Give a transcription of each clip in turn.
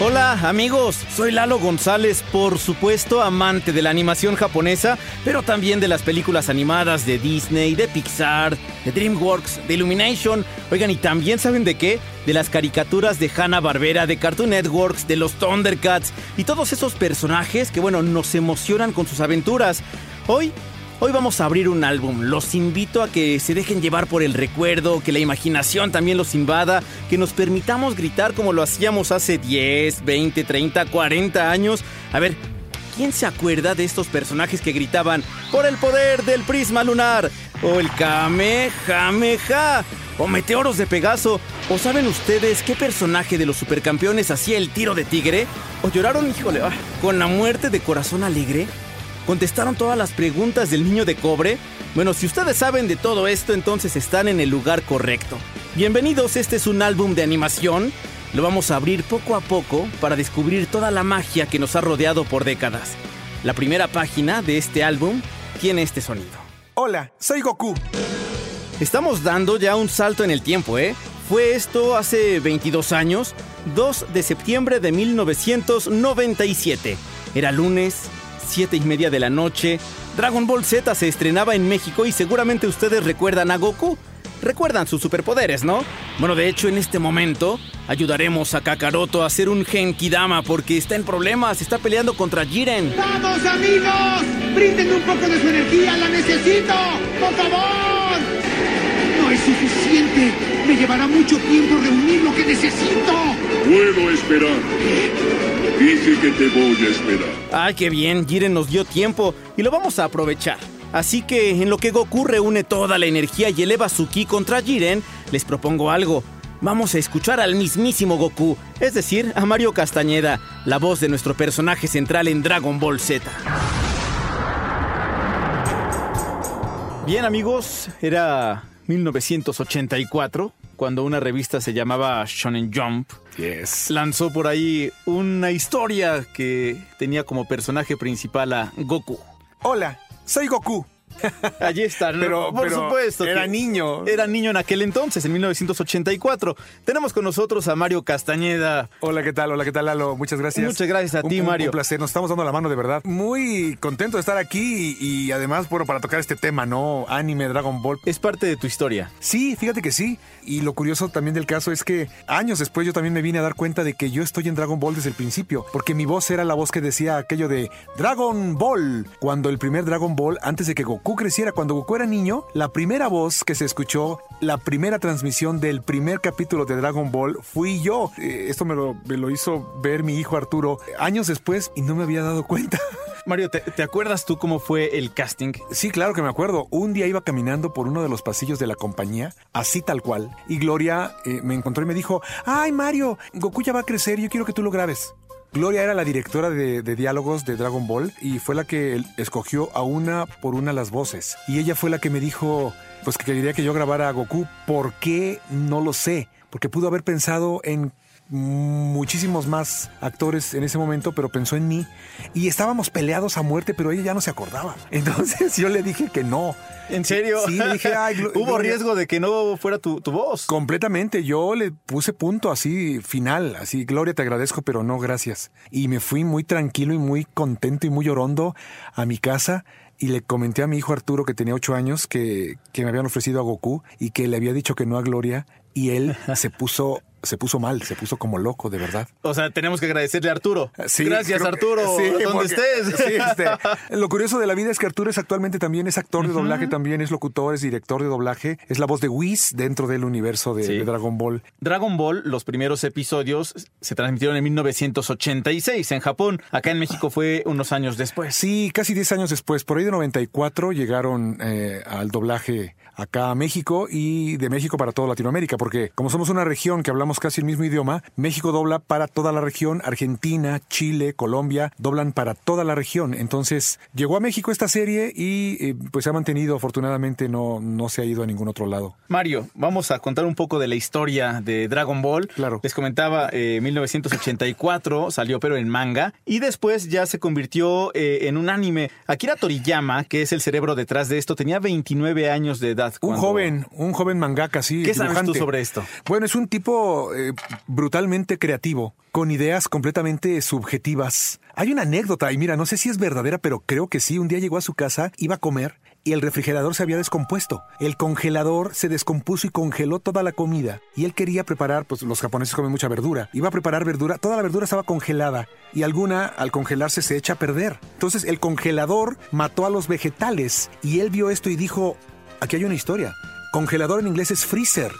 Hola amigos, soy Lalo González, por supuesto amante de la animación japonesa, pero también de las películas animadas de Disney, de Pixar, de DreamWorks, de Illumination. Oigan, y también saben de qué? De las caricaturas de Hanna Barbera, de Cartoon Networks, de los Thundercats y todos esos personajes que bueno, nos emocionan con sus aventuras. Hoy Hoy vamos a abrir un álbum. Los invito a que se dejen llevar por el recuerdo, que la imaginación también los invada, que nos permitamos gritar como lo hacíamos hace 10, 20, 30, 40 años. A ver, ¿quién se acuerda de estos personajes que gritaban por el poder del prisma lunar? O el Kamehameha. O Meteoros de Pegaso. ¿O saben ustedes qué personaje de los supercampeones hacía el tiro de tigre? ¿O lloraron, híjole, ah, con la muerte de corazón alegre? ¿Contestaron todas las preguntas del niño de cobre? Bueno, si ustedes saben de todo esto, entonces están en el lugar correcto. Bienvenidos, este es un álbum de animación. Lo vamos a abrir poco a poco para descubrir toda la magia que nos ha rodeado por décadas. La primera página de este álbum tiene este sonido. Hola, soy Goku. Estamos dando ya un salto en el tiempo, ¿eh? Fue esto hace 22 años, 2 de septiembre de 1997. Era lunes, 7 y media de la noche, Dragon Ball Z se estrenaba en México y seguramente ustedes recuerdan a Goku. Recuerdan sus superpoderes, ¿no? Bueno, de hecho, en este momento ayudaremos a Kakaroto a hacer un Genkidama porque está en problemas, está peleando contra Jiren. ¡Vamos, amigos! ¡Brinden un poco de su energía! ¡La necesito! ¡Por favor! ¡No es suficiente! ¡Me llevará mucho tiempo reunir lo que necesito! Puedo esperar. Dije que te voy a esperar. Ay, qué bien, Jiren nos dio tiempo y lo vamos a aprovechar. Así que en lo que Goku reúne toda la energía y eleva su ki contra Jiren, les propongo algo. Vamos a escuchar al mismísimo Goku, es decir, a Mario Castañeda, la voz de nuestro personaje central en Dragon Ball Z. Bien amigos, era 1984 cuando una revista se llamaba Shonen Jump Yes. lanzó por ahí una historia que tenía como personaje principal a Goku. Hola, soy Goku. Allí está, ¿no? Pero, por pero supuesto. Era niño. Era niño en aquel entonces, en 1984. Tenemos con nosotros a Mario Castañeda. Hola, ¿qué tal? Hola, ¿qué tal, Lalo? Muchas gracias. Muchas gracias a Un- ti, un- Mario. Un placer, nos estamos dando la mano de verdad. Muy contento de estar aquí y, y además, bueno, para tocar este tema, ¿no? Anime, Dragon Ball. Es parte de tu historia. Sí, fíjate que sí. Y lo curioso también del caso es que años después yo también me vine a dar cuenta de que yo estoy en Dragon Ball desde el principio, porque mi voz era la voz que decía aquello de Dragon Ball. Cuando el primer Dragon Ball, antes de que Goku creciera, cuando Goku era niño, la primera voz que se escuchó, la primera transmisión del primer capítulo de Dragon Ball fui yo. Eh, esto me lo, me lo hizo ver mi hijo Arturo años después y no me había dado cuenta. Mario, ¿te, te acuerdas tú cómo fue el casting? Sí, claro que me acuerdo. Un día iba caminando por uno de los pasillos de la compañía, así tal cual, y Gloria eh, me encontró y me dijo, ay Mario, Goku ya va a crecer, yo quiero que tú lo grabes. Gloria era la directora de, de diálogos de Dragon Ball y fue la que escogió a una por una las voces. Y ella fue la que me dijo, pues que quería que yo grabara a Goku. ¿Por qué? No lo sé. Porque pudo haber pensado en muchísimos más actores en ese momento, pero pensó en mí y estábamos peleados a muerte, pero ella ya no se acordaba. Entonces yo le dije que no. ¿En serio? Sí, le dije, ay, Hubo riesgo de que no fuera tu, tu voz. Completamente, yo le puse punto así final, así Gloria te agradezco, pero no gracias. Y me fui muy tranquilo y muy contento y muy orondo a mi casa y le comenté a mi hijo Arturo que tenía ocho años que, que me habían ofrecido a Goku y que le había dicho que no a Gloria y él se puso se puso mal, se puso como loco, de verdad. O sea, tenemos que agradecerle a Arturo. Sí, Gracias, creo Arturo, sí, donde porque- estés. sí, este, lo curioso de la vida es que Arturo es actualmente también es actor de doblaje, también es locutor, es director de doblaje, es la voz de Whis dentro del universo de, Sí. de Dragon Ball. Dragon Ball, los primeros episodios se transmitieron en 1986 en Japón. Acá en México fue unos años después. Sí, casi 10 años después, por ahí de 94 llegaron eh, al doblaje acá a México y de México para toda Latinoamérica, porque como somos una región que hablamos hablamos casi el mismo idioma. México dobla para toda la región, Argentina, Chile, Colombia, doblan para toda la región. Entonces, llegó a México esta serie y eh, pues se ha mantenido, afortunadamente no, no se ha ido a ningún otro lado. Mario, vamos a contar un poco de la historia de Dragon Ball. Claro. Les comentaba, eh, 1984 salió pero en manga y después ya se convirtió eh, en un anime. Akira Toriyama, que es el cerebro detrás de esto, tenía 29 años de edad. Un joven, un joven mangaka, sí. ¿Qué sabes tú sobre esto? Bueno, es un tipo eh, brutalmente creativo, con ideas completamente subjetivas. Hay una anécdota, y mira, no sé si es verdadera, pero creo que sí. Un día llegó a su casa, iba a comer, y el refrigerador se había descompuesto. El congelador se descompuso y congeló toda la comida. Y él quería preparar, pues los japoneses comen mucha verdura. Iba a preparar verdura, toda la verdura estaba congelada. Y alguna, al congelarse, se echa a perder. Entonces el congelador mató a los vegetales. Y él vio esto y dijo, aquí hay una historia. Congelador en inglés es freezer.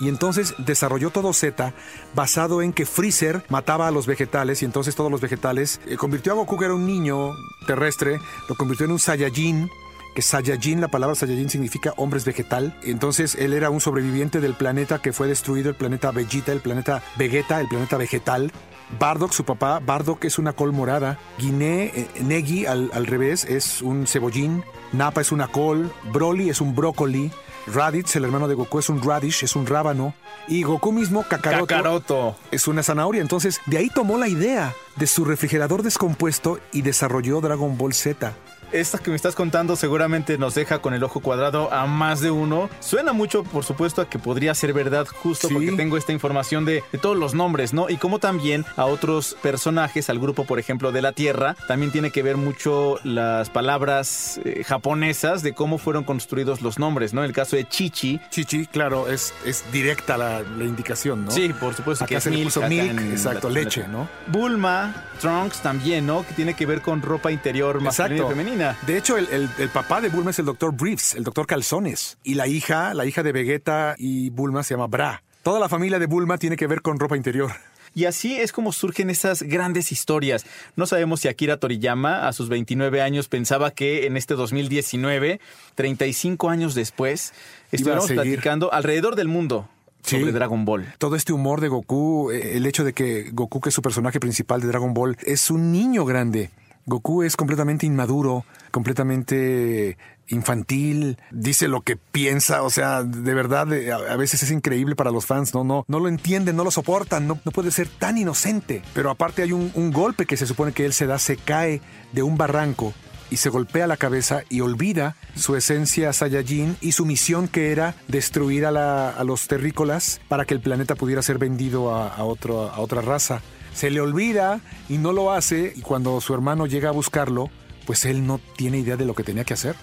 Y entonces desarrolló todo Z basado en que Freezer mataba a los vegetales y entonces todos los vegetales eh, convirtió a Goku, que era un niño terrestre, lo convirtió en un Saiyajin, que Saiyajin, la palabra Saiyajin significa hombres vegetal. Entonces él era un sobreviviente del planeta que fue destruido, el planeta Vegeta, el planeta Vegeta, el planeta vegetal. Bardock, su papá, Bardock es una col morada. Guiné, eh, Negi al, al revés, es un cebollín. Nappa es una col. Broly es un brócoli. Raditz, el hermano de Goku, es un radish, es un rábano. Y Goku mismo, Kakaroto, Kakaroto. es una zanahoria. Entonces, de ahí tomó la idea de su refrigerador descompuesto y desarrolló Dragon Ball Z. Esta que me estás contando seguramente nos deja con el ojo cuadrado a más de uno. Suena mucho, por supuesto, a que podría ser verdad justo Sí. porque tengo esta información de, de todos los nombres, ¿no? Y como también a otros personajes, al grupo, por ejemplo, de la Tierra, también tiene que ver mucho las palabras eh, japonesas de cómo fueron construidos los nombres, ¿no? En el caso de Chichi. Chichi, claro, es, es directa la, la indicación, ¿no? Sí, por supuesto que Acá es se le milk, puso milk, en exacto, la- leche, ¿no? Bulma, Trunks también, ¿no? Que tiene que ver con ropa interior masculina y femenina. De hecho, el, el- el papá de Bulma es el doctor Briefs, el doctor Calzones. Y la hija, la hija de Vegeta y Bulma se llama Bra. Toda la familia de Bulma tiene que ver con ropa interior. Y así es como surgen esas grandes historias. No sabemos si Akira Toriyama a sus 29 años pensaba que en este 2019, 35 años después, estuviéramos platicando alrededor del mundo Sí. sobre Dragon Ball. Todo este humor de Goku, eh, el hecho de que Goku, que es su personaje principal de Dragon Ball, es un niño grande. Goku es completamente inmaduro, completamente infantil, dice lo que piensa, o sea, de verdad, eh, a veces es increíble para los fans, no, no, no lo entienden, no lo soportan, no, no puede ser tan inocente. Pero aparte hay un, golpe que se supone que él se da, se cae de un barranco y se golpea la cabeza y olvida su esencia Saiyajin y su misión que era destruir a, la- a los terrícolas para que el planeta pudiera ser vendido a otro- a otra raza. Se le olvida y no lo hace y cuando su hermano llega a buscarlo, pues él no tiene idea de lo que tenía que hacer.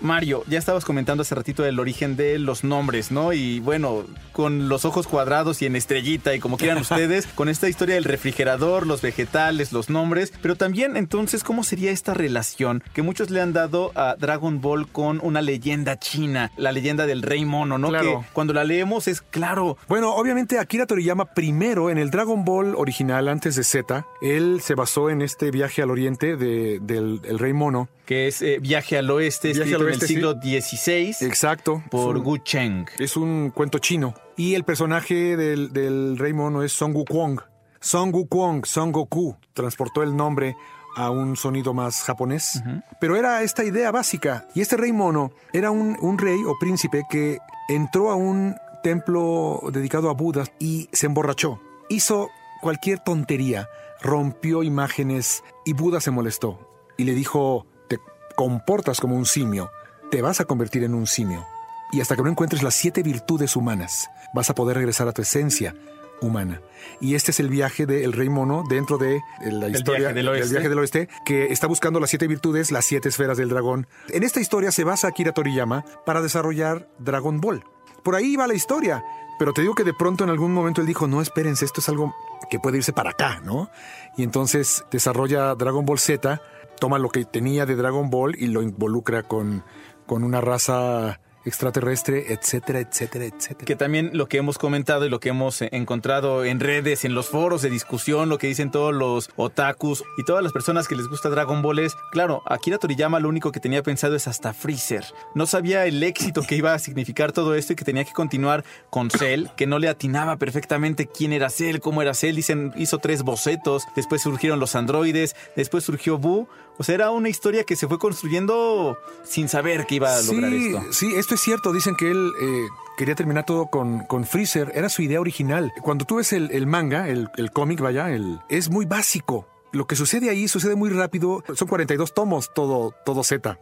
Mario, ya estabas comentando hace ratito el origen de los nombres, ¿no? Y bueno, con los ojos cuadrados y en estrellita y como quieran ustedes, con esta historia del refrigerador, los vegetales, los nombres, pero también entonces, ¿cómo sería esta relación que muchos le han dado a Dragon Ball con una leyenda china, la leyenda del rey mono, ¿no? Claro. Que cuando la leemos es claro, Bueno, obviamente Akira Toriyama primero en el Dragon Ball original antes de Z, él se basó en este viaje al oriente de- del el rey mono. que es eh, Viaje al Oeste, Viaje al en el Oeste, siglo XVI Exacto. por un- Gu Cheng. Es un cuento chino. Y el personaje del, del rey mono es Son Wukong. Son Wukong, Son Goku, transportó el nombre a un sonido más japonés. Pero era esta idea básica. Y este rey mono era un, un rey o príncipe que entró a un templo dedicado a Buda y se emborrachó. Hizo cualquier tontería, rompió imágenes y Buda se molestó. Y le dijo, te comportas como un simio, te vas a convertir en un simio. Y hasta que no encuentres las siete virtudes humanas, vas a poder regresar a tu esencia humana. Y este es el viaje del rey mono dentro de la historia viaje del viaje del oeste, que está buscando las siete virtudes, las siete esferas del dragón. En esta historia se basa Akira Toriyama para desarrollar Dragon Ball. Por ahí va la historia. Pero te digo que de pronto en algún momento él dijo, no, espérense, esto es algo que puede irse para acá, ¿no? Y entonces desarrolla Dragon Ball Z, toma lo que tenía de Dragon Ball y lo involucra con, con una raza extraterrestre, etcétera, etcétera, etcétera. Que también lo que hemos comentado y lo que hemos eh, encontrado en redes, en los foros de discusión, lo que dicen todos los otakus y todas las personas que les gusta Dragon Ball es, claro, Akira Toriyama lo único que tenía pensado es hasta Freezer. No sabía el éxito que iba a significar todo esto y que tenía que continuar con Cell, que no le atinaba perfectamente quién era Cell, cómo era Cell. Dicen, hizo tres bocetos, después surgieron los androides, después surgió Boo. O sea, era una historia que se fue construyendo sin saber que iba a lograr sí, esto. Sí, esto es cierto. Dicen que él eh, quería terminar todo con, con Freezer. Era su idea original. Cuando tú ves el, el manga, el, el cómic, vaya, el, es muy básico. Lo que sucede ahí sucede muy rápido. Son 42 tomos, todo, todo Z.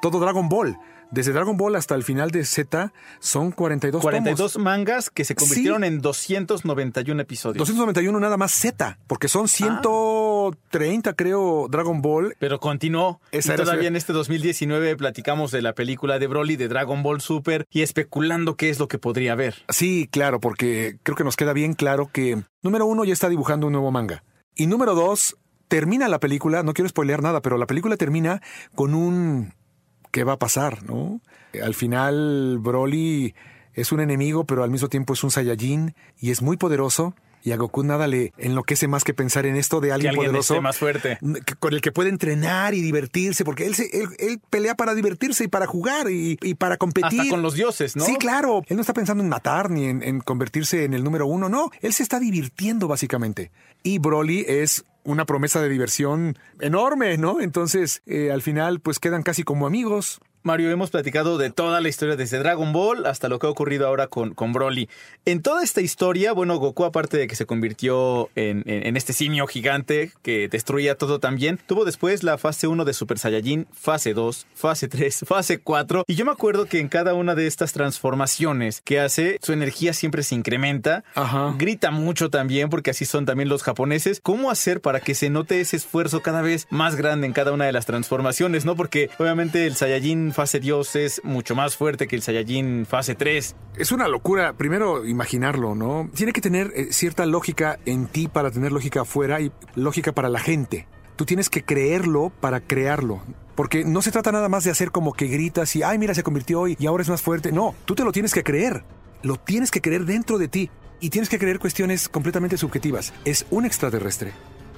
Todo Dragon Ball. Desde Dragon Ball hasta el final de Z son 42 42 tomos. mangas que se convirtieron Sí. en 291 episodios. 291 nada más Z, porque son 130 creo Dragon Ball. Pero continuó. Esa y todavía en este 2019 platicamos de la película de Broly de Dragon Ball Super y especulando qué es lo que podría haber. Sí, claro, porque creo que nos queda bien claro que número uno ya está dibujando un nuevo manga. Y número dos, termina la película, no quiero spoilear nada, pero la película termina con un ¿qué va a pasar? ¿No? Al final, Broly es un enemigo, pero al mismo tiempo es un Saiyajin y es muy poderoso. Y a Goku nada le enloquece más que pensar en esto de Que alguien poderoso. más fuerte. con el que puede entrenar y divertirse, porque él, se, él, él pelea para divertirse y para jugar y, y para competir. Hasta con los dioses, ¿no? Sí, claro. Él no está pensando en matar ni en, en convertirse en el número uno, no. Él se está divirtiendo básicamente. Y Broly es una promesa de diversión enorme, ¿no? Entonces, eh, al final, pues quedan casi como amigos. Mario, hemos platicado de toda la historia desde Dragon Ball hasta lo que ha ocurrido ahora con, con Broly. En toda esta historia, bueno, Goku, aparte de que se convirtió en, en- en este simio gigante que destruía todo también, tuvo después la fase 1 de Super Saiyajin, fase 2, fase 3, fase 4. Y yo me acuerdo que en cada una de estas transformaciones que hace, su energía siempre se incrementa. Ajá. Grita mucho también, porque así son también los japoneses. ¿Cómo hacer para que se note ese esfuerzo cada vez más grande en cada una de las transformaciones, no? Porque obviamente el Saiyajin fase Dios es mucho más fuerte que el Saiyajin fase 3. Es una locura, primero, imaginarlo, ¿no? Tiene que tener eh, cierta lógica en ti para tener lógica afuera y lógica para la gente. Tú tienes que creerlo para crearlo. Porque no se trata nada más de hacer como que gritas y, ay, mira, se convirtió y, y ahora es más fuerte. No, tú te lo tienes que creer. Lo tienes que creer dentro de ti. Y tienes que creer cuestiones completamente subjetivas. Es un extraterrestre.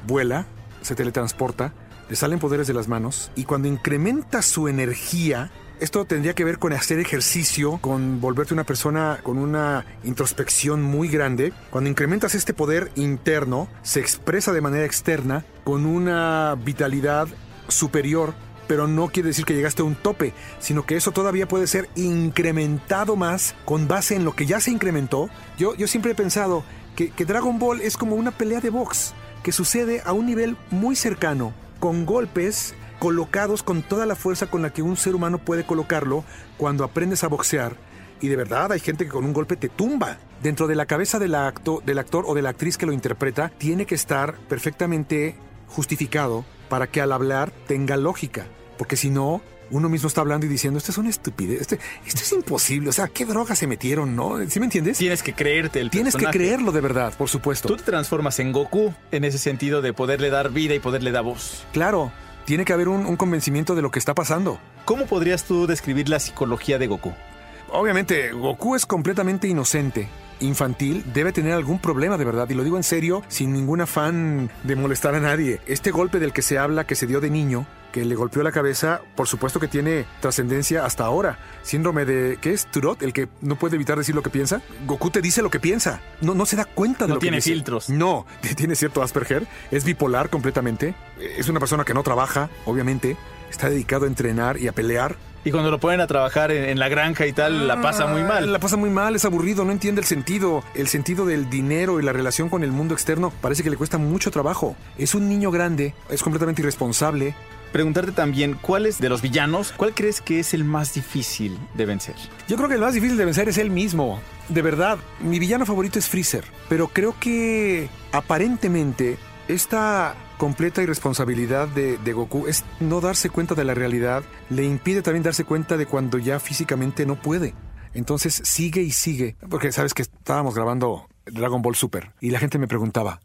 Vuela, se teletransporta, le salen poderes de las manos y cuando incrementa su energía, esto tendría que ver con hacer ejercicio, con volverte una persona con una introspección muy grande. Cuando incrementas este poder interno, se expresa de manera externa con una vitalidad superior, pero no quiere decir que llegaste a un tope, sino que eso todavía puede ser incrementado más con base en lo que ya se incrementó. Yo, yo siempre he pensado que, que Dragon Ball es como una pelea de box que sucede a un nivel muy cercano, con golpes colocados con toda la fuerza con la que un ser humano puede colocarlo cuando aprendes a boxear. Y de verdad hay gente que con un golpe te tumba. Dentro de la cabeza del, acto, del actor o de la actriz que lo interpreta, tiene que estar perfectamente justificado para que al hablar tenga lógica. Porque si no, uno mismo está hablando y diciendo, esto es una estupidez, esto, esto es imposible. O sea, ¿qué drogas se metieron, no? ¿Sí me entiendes? Tienes que creerte el Tienes que creerlo de verdad, por supuesto. Tú te transformas en Goku en ese sentido de poderle dar vida y poderle dar voz. Claro, tiene que haber un, un convencimiento de lo que está pasando. ¿Cómo podrías tú describir la psicología de Goku? Obviamente, Goku es completamente inocente, infantil, debe tener algún problema de verdad, y lo digo en serio, sin ningún afán de molestar a nadie. Este golpe del que se habla, que se dio de niño, que le golpeó la cabeza, por supuesto que tiene trascendencia hasta ahora. Síndrome de, ¿qué es? Turot, el que no puede evitar decir lo que piensa. Goku te dice lo que piensa. No, no se da cuenta de No lo tiene que dice. filtros. No, tiene cierto Asperger, es bipolar completamente, es una persona que no trabaja, obviamente, está dedicado a entrenar y a pelear. Y cuando lo ponen a trabajar en, en la granja y tal, la pasa muy mal. La pasa muy mal, es aburrido, no entiende el sentido. El sentido del dinero y la relación con el mundo externo parece que le cuesta mucho trabajo. Es un niño grande, es completamente irresponsable. Preguntarte también, ¿cuáles de los villanos, cuál crees que es el más difícil de vencer? Yo creo que el más difícil de vencer es él mismo. De verdad, mi villano favorito es Freezer. Pero creo que aparentemente esta completa irresponsabilidad de, de Goku es no darse cuenta de la realidad, le impide también darse cuenta de cuando ya físicamente no puede. Entonces sigue y sigue. Porque sabes que estábamos grabando Dragon Ball Super y la gente me preguntaba,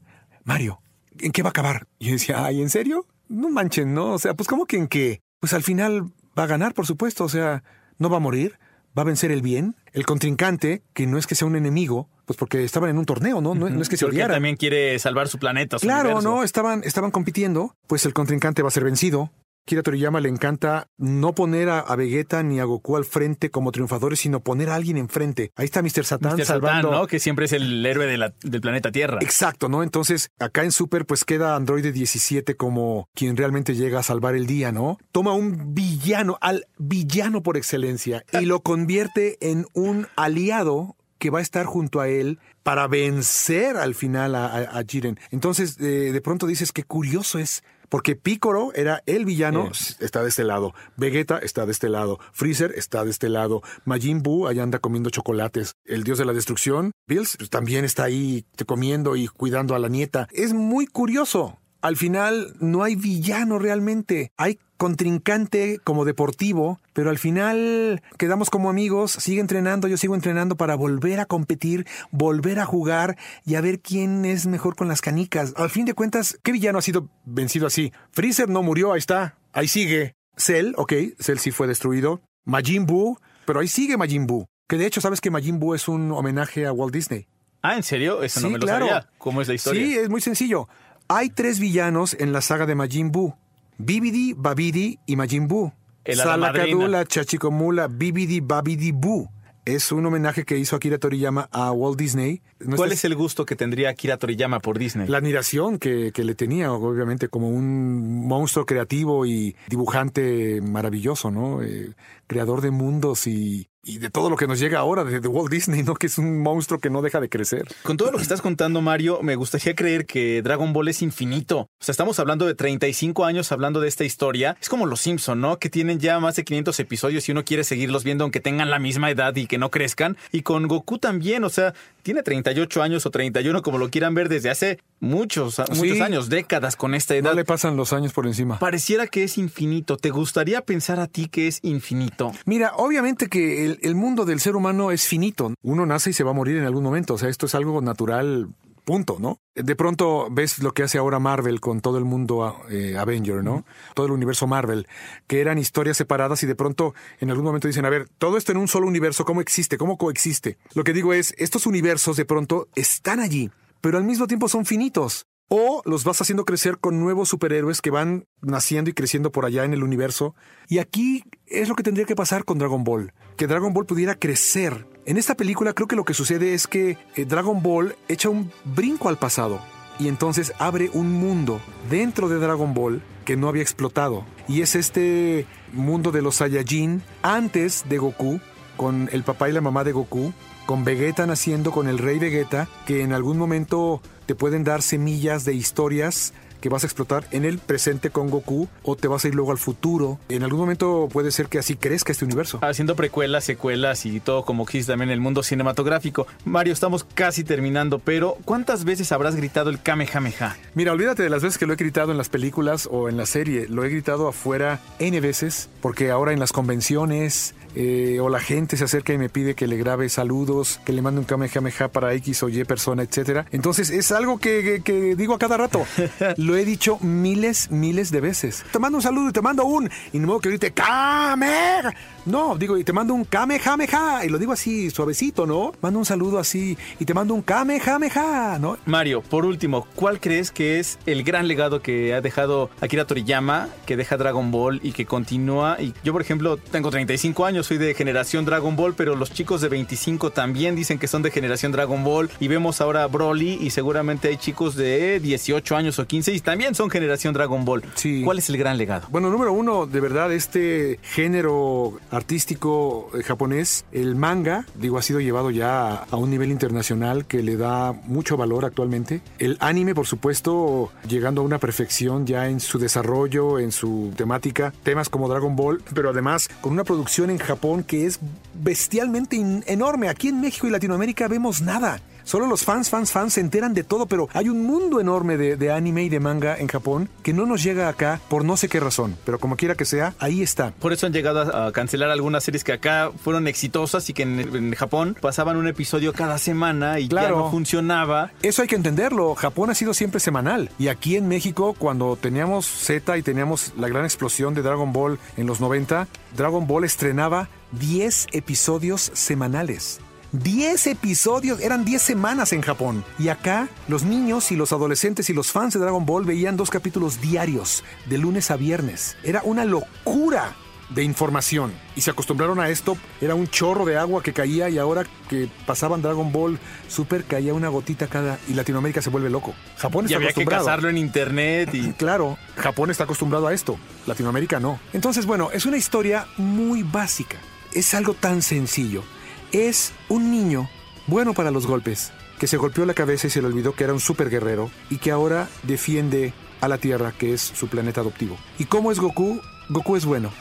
Mario, ¿en qué va a acabar? Y yo decía, ay, ¿en serio? No manchen, ¿no? O sea, pues ¿cómo que en qué? Pues al final va a ganar, por supuesto. O sea, no va a morir, va a vencer el bien. El contrincante, que no es que sea un enemigo, pues porque estaban en un torneo, ¿no? No, no es que se Porque odiaran. también quiere salvar su planeta. su Claro, universo. no, estaban, estaban compitiendo, pues el contrincante va a ser vencido. Kira Toriyama le encanta no poner a, a Vegeta ni a Goku al frente como triunfadores, sino poner a alguien enfrente. Ahí está Mr. Satan Mr. Satan, salvando. ¿no? Que siempre es el héroe de la- del planeta Tierra. Exacto, ¿no? Entonces, acá en Super, pues queda Androide 17 como quien realmente llega a salvar el día, ¿no? Toma un villano, al villano por excelencia, y lo convierte en un aliado que va a estar junto a él para vencer al final a, a- a Jiren. Entonces, eh, de pronto dices que curioso es. Porque Picoro era el villano, está de este lado. Vegeta está de este lado. Freezer está de este lado. Majin Buu allá anda comiendo chocolates. El dios de la destrucción, Bills, pues, también está ahí comiendo y cuidando a la nieta. Es muy curioso. Al final no hay villano realmente. Hay contrincante como deportivo, pero al final quedamos como amigos, sigue entrenando, yo sigo entrenando para volver a competir, volver a jugar y a ver quién es mejor con las canicas. Al fin de cuentas, ¿qué villano ha sido vencido así? Freezer no murió, ahí está, ahí sigue. Cell, ok, Cell sí fue destruido. Majin Buu, pero ahí sigue Majin Buu. Que de hecho, ¿sabes que Majin Buu es un homenaje a Walt Disney? Ah, ¿en serio? Eso no Sí, me lo claro. sabía. ¿Cómo es la historia? Sí, es muy sencillo. Hay tres villanos en la saga de Majin Buu. Bibidi, Babidi y Majin Buu. Salakadula, Chachicomula, Bibidi, Babidi, Buu. Es un homenaje que hizo Akira Toriyama a Walt Disney. No ¿Cuál es el gusto que tendría Akira Toriyama por Disney? La admiración que, que le tenía, obviamente, como un monstruo creativo y dibujante maravilloso, ¿no? Eh, creador de mundos y, y de todo lo que nos llega ahora de, de Walt Disney, ¿no? Que es un monstruo que no deja de crecer. Con todo lo que estás contando, Mario, me gustaría creer que Dragon Ball es infinito. O sea, estamos hablando de 35 años hablando de esta historia. Es como los Simpson, ¿no? Que tienen ya más de 500 episodios y uno quiere seguirlos viendo aunque tengan la misma edad y que no crezcan. Y con Goku también, o sea, tiene 38 años o 31, como lo quieran ver, desde hace muchos, muchos años, décadas con esta edad. No le pasan los años por encima. Pareciera que es infinito. ¿Te gustaría pensar a ti que es infinito? Mira, obviamente que el, el mundo del ser humano es finito. Uno nace y se va a morir en algún momento. O sea, esto es algo natural, punto, ¿no? De pronto ves lo que hace ahora Marvel con todo el mundo eh, Avenger, ¿no? Todo el universo Marvel, que eran historias separadas y de pronto en algún momento dicen, a ver, todo esto en un solo universo, ¿cómo existe? ¿Cómo coexiste? Lo que digo es, estos universos de pronto están allí, pero al mismo tiempo son finitos. O los vas haciendo crecer con nuevos superhéroes que van naciendo y creciendo por allá en el universo. Y aquí es lo que tendría que pasar con Dragon Ball. Que Dragon Ball pudiera crecer. En esta película creo que lo que sucede es que eh, Dragon Ball echa un brinco al pasado. Y entonces abre un mundo dentro de Dragon Ball que no había explotado. Y es este mundo de los Saiyajin antes de Goku, con el papá y la mamá de Goku, con Vegeta naciendo, con el rey Vegeta, que en algún momento te pueden dar semillas de historias que vas a explotar en el presente con Goku o te vas a ir luego al futuro. En algún momento puede ser que así crezca este universo. Haciendo precuelas, secuelas y todo como existe también en el mundo cinematográfico. Mario, estamos casi terminando, pero ¿cuántas veces habrás gritado el Kamehameha? Mira, olvídate de las veces que lo he gritado en las películas o en la serie. Lo he gritado afuera N veces, porque ahora en las convenciones eh, o la gente se acerca y me pide que le grabe saludos, que le mande un kamehameha para X o Y persona, etcétera. Entonces es algo que, que- que digo a cada rato. Lo he dicho miles, miles de veces. Te mando un saludo y te mando un. Y no que grite Kame. No, digo, y te mando un Kamehameha. Y lo digo así, suavecito, ¿no? Mando un saludo así y te mando un Kamehameha, ¿no? Mario, por último, ¿cuál crees que es el gran legado que ha dejado Akira Toriyama, que deja Dragon Ball y que continúa? Y yo, por ejemplo, tengo 35 años, soy de generación Dragon Ball, pero los chicos de 25 también dicen que son de generación Dragon Ball. Y vemos ahora a Broly y seguramente hay chicos de 18 años o 15 y también son generación Dragon Ball. Sí. ¿Cuál es el gran legado? Bueno, número uno, de verdad, este género artístico eh, japonés, el manga, digo, ha sido llevado ya a, un nivel internacional que le da mucho valor actualmente. El anime, por supuesto, llegando a una perfección ya en su desarrollo, en su temática, temas como Dragon Ball, pero además con una producción en Japón que es bestialmente enorme. Aquí en México y Latinoamérica vemos nada. Solo los fans, fans, fans se enteran de todo, pero hay un mundo enorme de, de anime y de manga en Japón que no nos llega acá por no sé qué razón. Pero como quiera que sea, ahí está. Por eso han llegado a, a cancelar algunas series que acá fueron exitosas y que en, en Japón pasaban un episodio cada semana y ya Claro. no funcionaba. Eso hay que entenderlo. Japón ha sido siempre semanal. Y aquí en México, cuando teníamos Z y teníamos la gran explosión de Dragon Ball en los 90, Dragon Ball estrenaba 10 episodios semanales. 10 episodios, eran 10 semanas en Japón. Y acá los niños y los adolescentes y los fans de Dragon Ball veían dos capítulos diarios, de lunes a viernes. Era una locura de información. Y se acostumbraron a esto. Era un chorro de agua que caía y ahora que pasaban Dragon Ball Super caía una gotita cada y Latinoamérica se vuelve loco. Japón Y está había que acostumbrado. cazarlo en internet y Claro, Japón está acostumbrado a esto, Latinoamérica no. Entonces, bueno, es una historia muy básica. Es algo tan sencillo. Es un niño bueno para los golpes, que se golpeó la cabeza y se le olvidó que era un super guerrero y que ahora defiende a la Tierra, que es su planeta adoptivo. ¿Y cómo es Goku? Goku es bueno.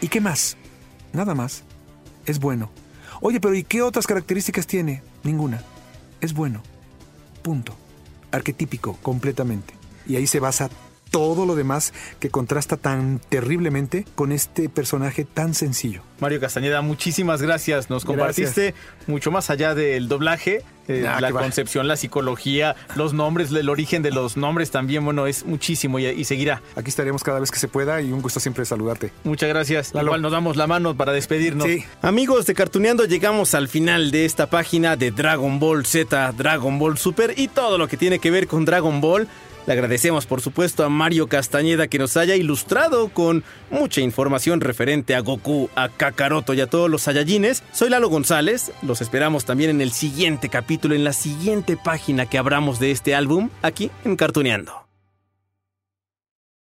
¿Y qué más? Nada más. Es bueno. Oye, pero ¿y qué otras características tiene? Ninguna. Es bueno. Punto. Arquetípico, completamente. Y ahí se basa todo lo demás que contrasta tan terriblemente con este personaje tan sencillo. Mario Castañeda, muchísimas gracias. Nos Gracias. compartiste mucho más allá del doblaje, eh, Ah, la va. concepción, la psicología, los nombres, el origen de los nombres también, bueno, es muchísimo y, y seguirá. Aquí estaremos cada vez que se pueda y un gusto siempre saludarte. Muchas gracias. Lalo. Igual nos damos la mano para despedirnos. Sí. Amigos de Cartuneando, llegamos al final de esta página de Dragon Ball Z, Dragon Ball Super y todo lo que tiene que ver con Dragon Ball. Le agradecemos, por supuesto, a Mario Castañeda que nos haya ilustrado con mucha información referente a Goku, a Kakaroto y a todos los Saiyajines. Soy Lalo González. Los esperamos también en el siguiente capítulo, en la siguiente página que abramos de este álbum, aquí en Cartuneando.